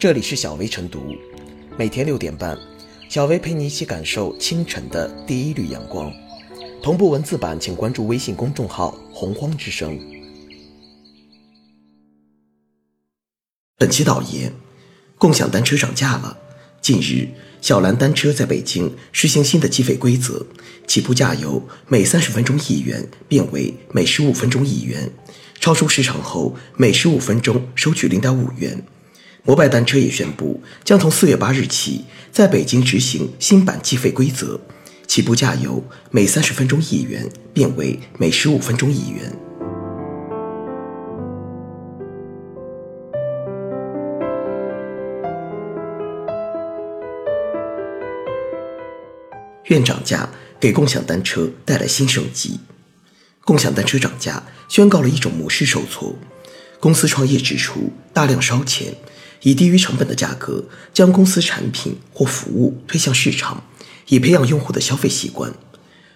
这里是小薇晨读，每天六点半，小薇陪你一起感受清晨的第一缕阳光。同步文字版，请关注微信公众号“洪荒之声”。本期导言：共享单车涨价了。近日，小蓝单车在北京实行新的计费规则，起步价由每三十分钟一元变为每十五分钟一元，超出时长后每十五分钟收取零点五元。摩拜单车也宣布，将从四月八日起在北京执行新版计费规则，起步价由每三十分钟一元变为每十五分钟一元。愿涨价给共享单车带来新生机。共享单车涨价，宣告了一种模式受挫。公司创业之初，大量烧钱。以低于成本的价格将公司产品或服务推向市场，以培养用户的消费习惯。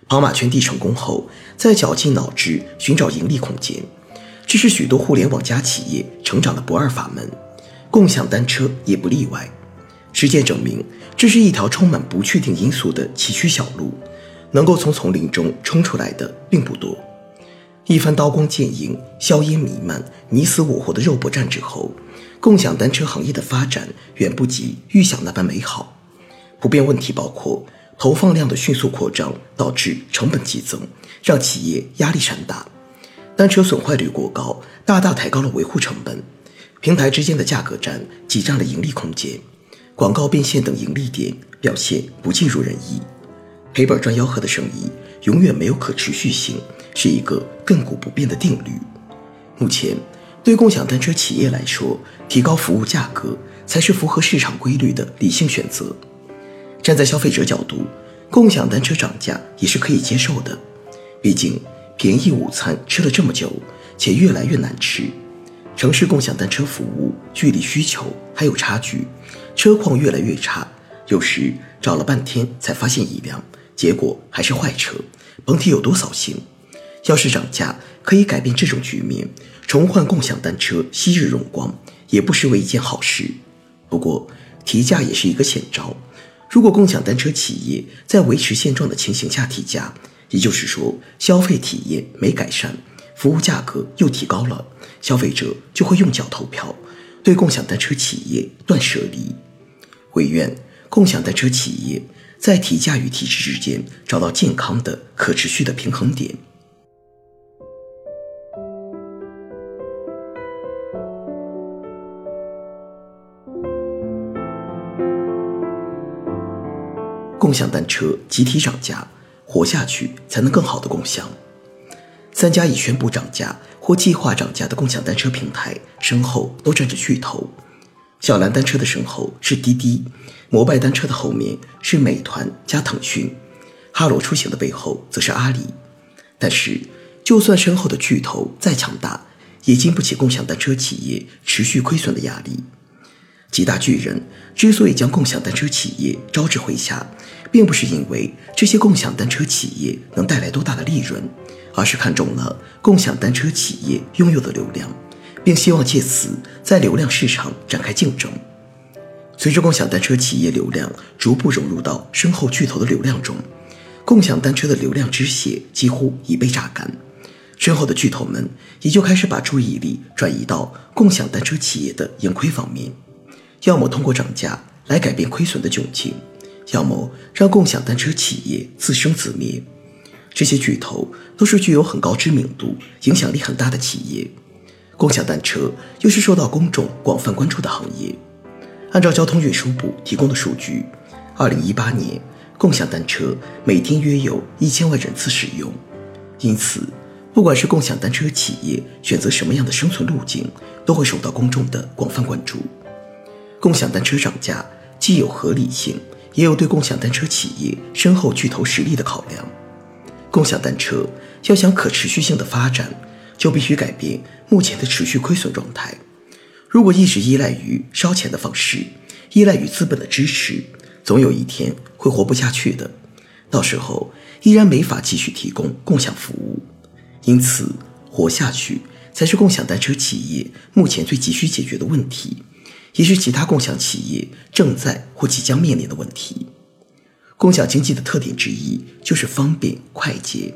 跑马圈地成功后，再绞尽脑汁寻找盈利空间，这是许多互联网加企业成长的不二法门。共享单车也不例外。实践证明，这是一条充满不确定因素的崎岖小路，能够从丛林中冲出来的并不多。一番刀光剑影、硝烟弥漫、你死我活的肉搏战之后。共享单车行业的发展远不及预想那般美好，普遍问题包括投放量的迅速扩张导致成本激增，让企业压力山大；单车损坏率过高，大大抬高了维护成本；平台之间的价格战挤占了盈利空间；广告变现等盈利点表现不尽如人意；赔本赚吆喝的生意永远没有可持续性，是一个亘古不变的定律。目前。对共享单车企业来说，提高服务价格才是符合市场规律的理性选择。站在消费者角度，共享单车涨价也是可以接受的。毕竟，便宜午餐吃了这么久，且越来越难吃。城市共享单车服务距离需求还有差距，车况越来越差，有时找了半天才发现一辆，结果还是坏车，甭提有多扫兴。要是涨价可以改变这种局面。重焕共享单车昔日荣光，也不失为一件好事。不过，提价也是一个险招。如果共享单车企业在维持现状的情形下提价，也就是说消费体验没改善，服务价格又提高了，消费者就会用脚投票，对共享单车企业断舍离。唯愿共享单车企业在体价与体质之间找到健康的、可持续的平衡点。共享单车集体涨价，活下去才能更好的共享。三家已宣布涨价或计划涨价的共享单车平台身后都站着巨头。小蓝单车的身后是滴滴，摩拜单车的后面是美团加腾讯，哈罗出行的背后则是阿里。但是，就算身后的巨头再强大，也经不起共享单车企业持续亏损的压力。几大巨人之所以将共享单车企业招至麾下，并不是因为这些共享单车企业能带来多大的利润，而是看中了共享单车企业拥有的流量，并希望借此在流量市场展开竞争。随着共享单车企业流量逐步融入到身后巨头的流量中，共享单车的流量之血几乎已被榨干，身后的巨头们也就开始把注意力转移到共享单车企业的盈亏方面。要么通过涨价来改变亏损的窘境，要么让共享单车企业自生自灭。这些巨头都是具有很高知名度、影响力很大的企业，共享单车又是受到公众广泛关注的行业。按照交通运输部提供的数据，二零一八年共享单车每天约有一千万人次使用。因此，不管是共享单车企业选择什么样的生存路径，都会受到公众的广泛关注。共享单车涨价既有合理性，也有对共享单车企业身后巨头实力的考量。共享单车要想可持续性的发展，就必须改变目前的持续亏损状态。如果一直依赖于烧钱的方式，依赖于资本的支持，总有一天会活不下去的。到时候依然没法继续提供共享服务。因此，活下去才是共享单车企业目前最急需解决的问题。也是其他共享企业正在或即将面临的问题。共享经济的特点之一就是方便快捷，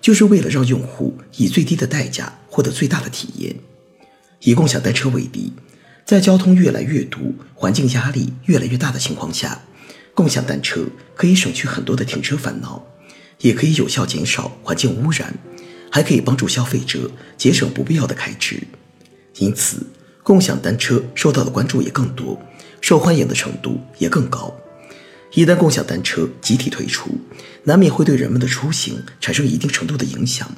就是为了让用户以最低的代价获得最大的体验。以共享单车为例，在交通越来越堵、环境压力越来越大的情况下，共享单车可以省去很多的停车烦恼，也可以有效减少环境污染，还可以帮助消费者节省不必要的开支。因此，共享单车受到的关注也更多，受欢迎的程度也更高。一旦共享单车集体推出，难免会对人们的出行产生一定程度的影响。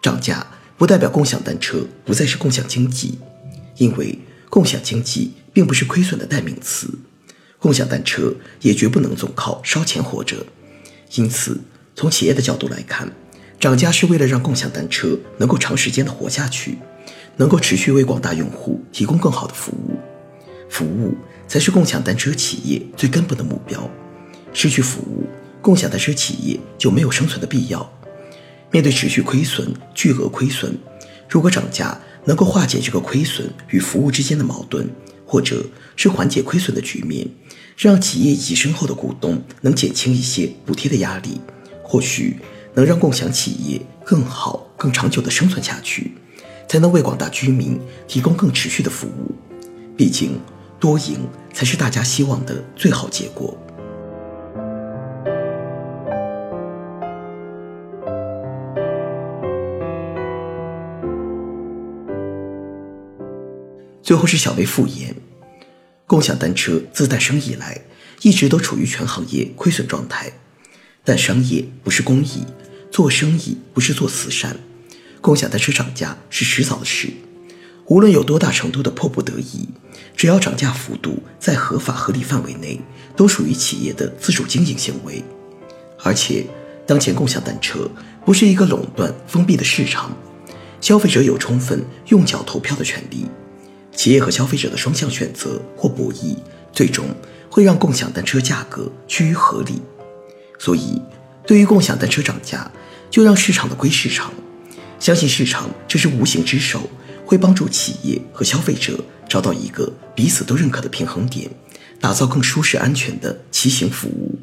涨价不代表共享单车不再是共享经济，因为共享经济并不是亏损的代名词，共享单车也绝不能总靠烧钱活着。因此，从企业的角度来看，涨价是为了让共享单车能够长时间的活下去。能够持续为广大用户提供更好的服务，服务才是共享单车企业最根本的目标。失去服务，共享单车企业就没有生存的必要。面对持续亏损、巨额亏损，如果涨价能够化解这个亏损与服务之间的矛盾，或者是缓解亏损的局面，让企业以及身后的股东能减轻一些补贴的压力，或许能让共享企业更好、更长久的生存下去。才能为广大居民提供更持续的服务，毕竟多赢才是大家希望的最好结果。最后是小微复言，共享单车自诞生以来一直都处于全行业亏损状态，但商业不是公益，做生意不是做慈善。共享单车涨价是迟早的事，无论有多大程度的迫不得已，只要涨价幅度在合法合理范围内，都属于企业的自主经营行为。而且，当前共享单车不是一个垄断封闭的市场，消费者有充分用脚投票的权利。企业和消费者的双向选择或博弈，最终会让共享单车价格趋于合理。所以，对于共享单车涨价，就让市场的归市场。相信市场这只无形之手，会帮助企业和消费者找到一个彼此都认可的平衡点，打造更舒适安全的骑行服务。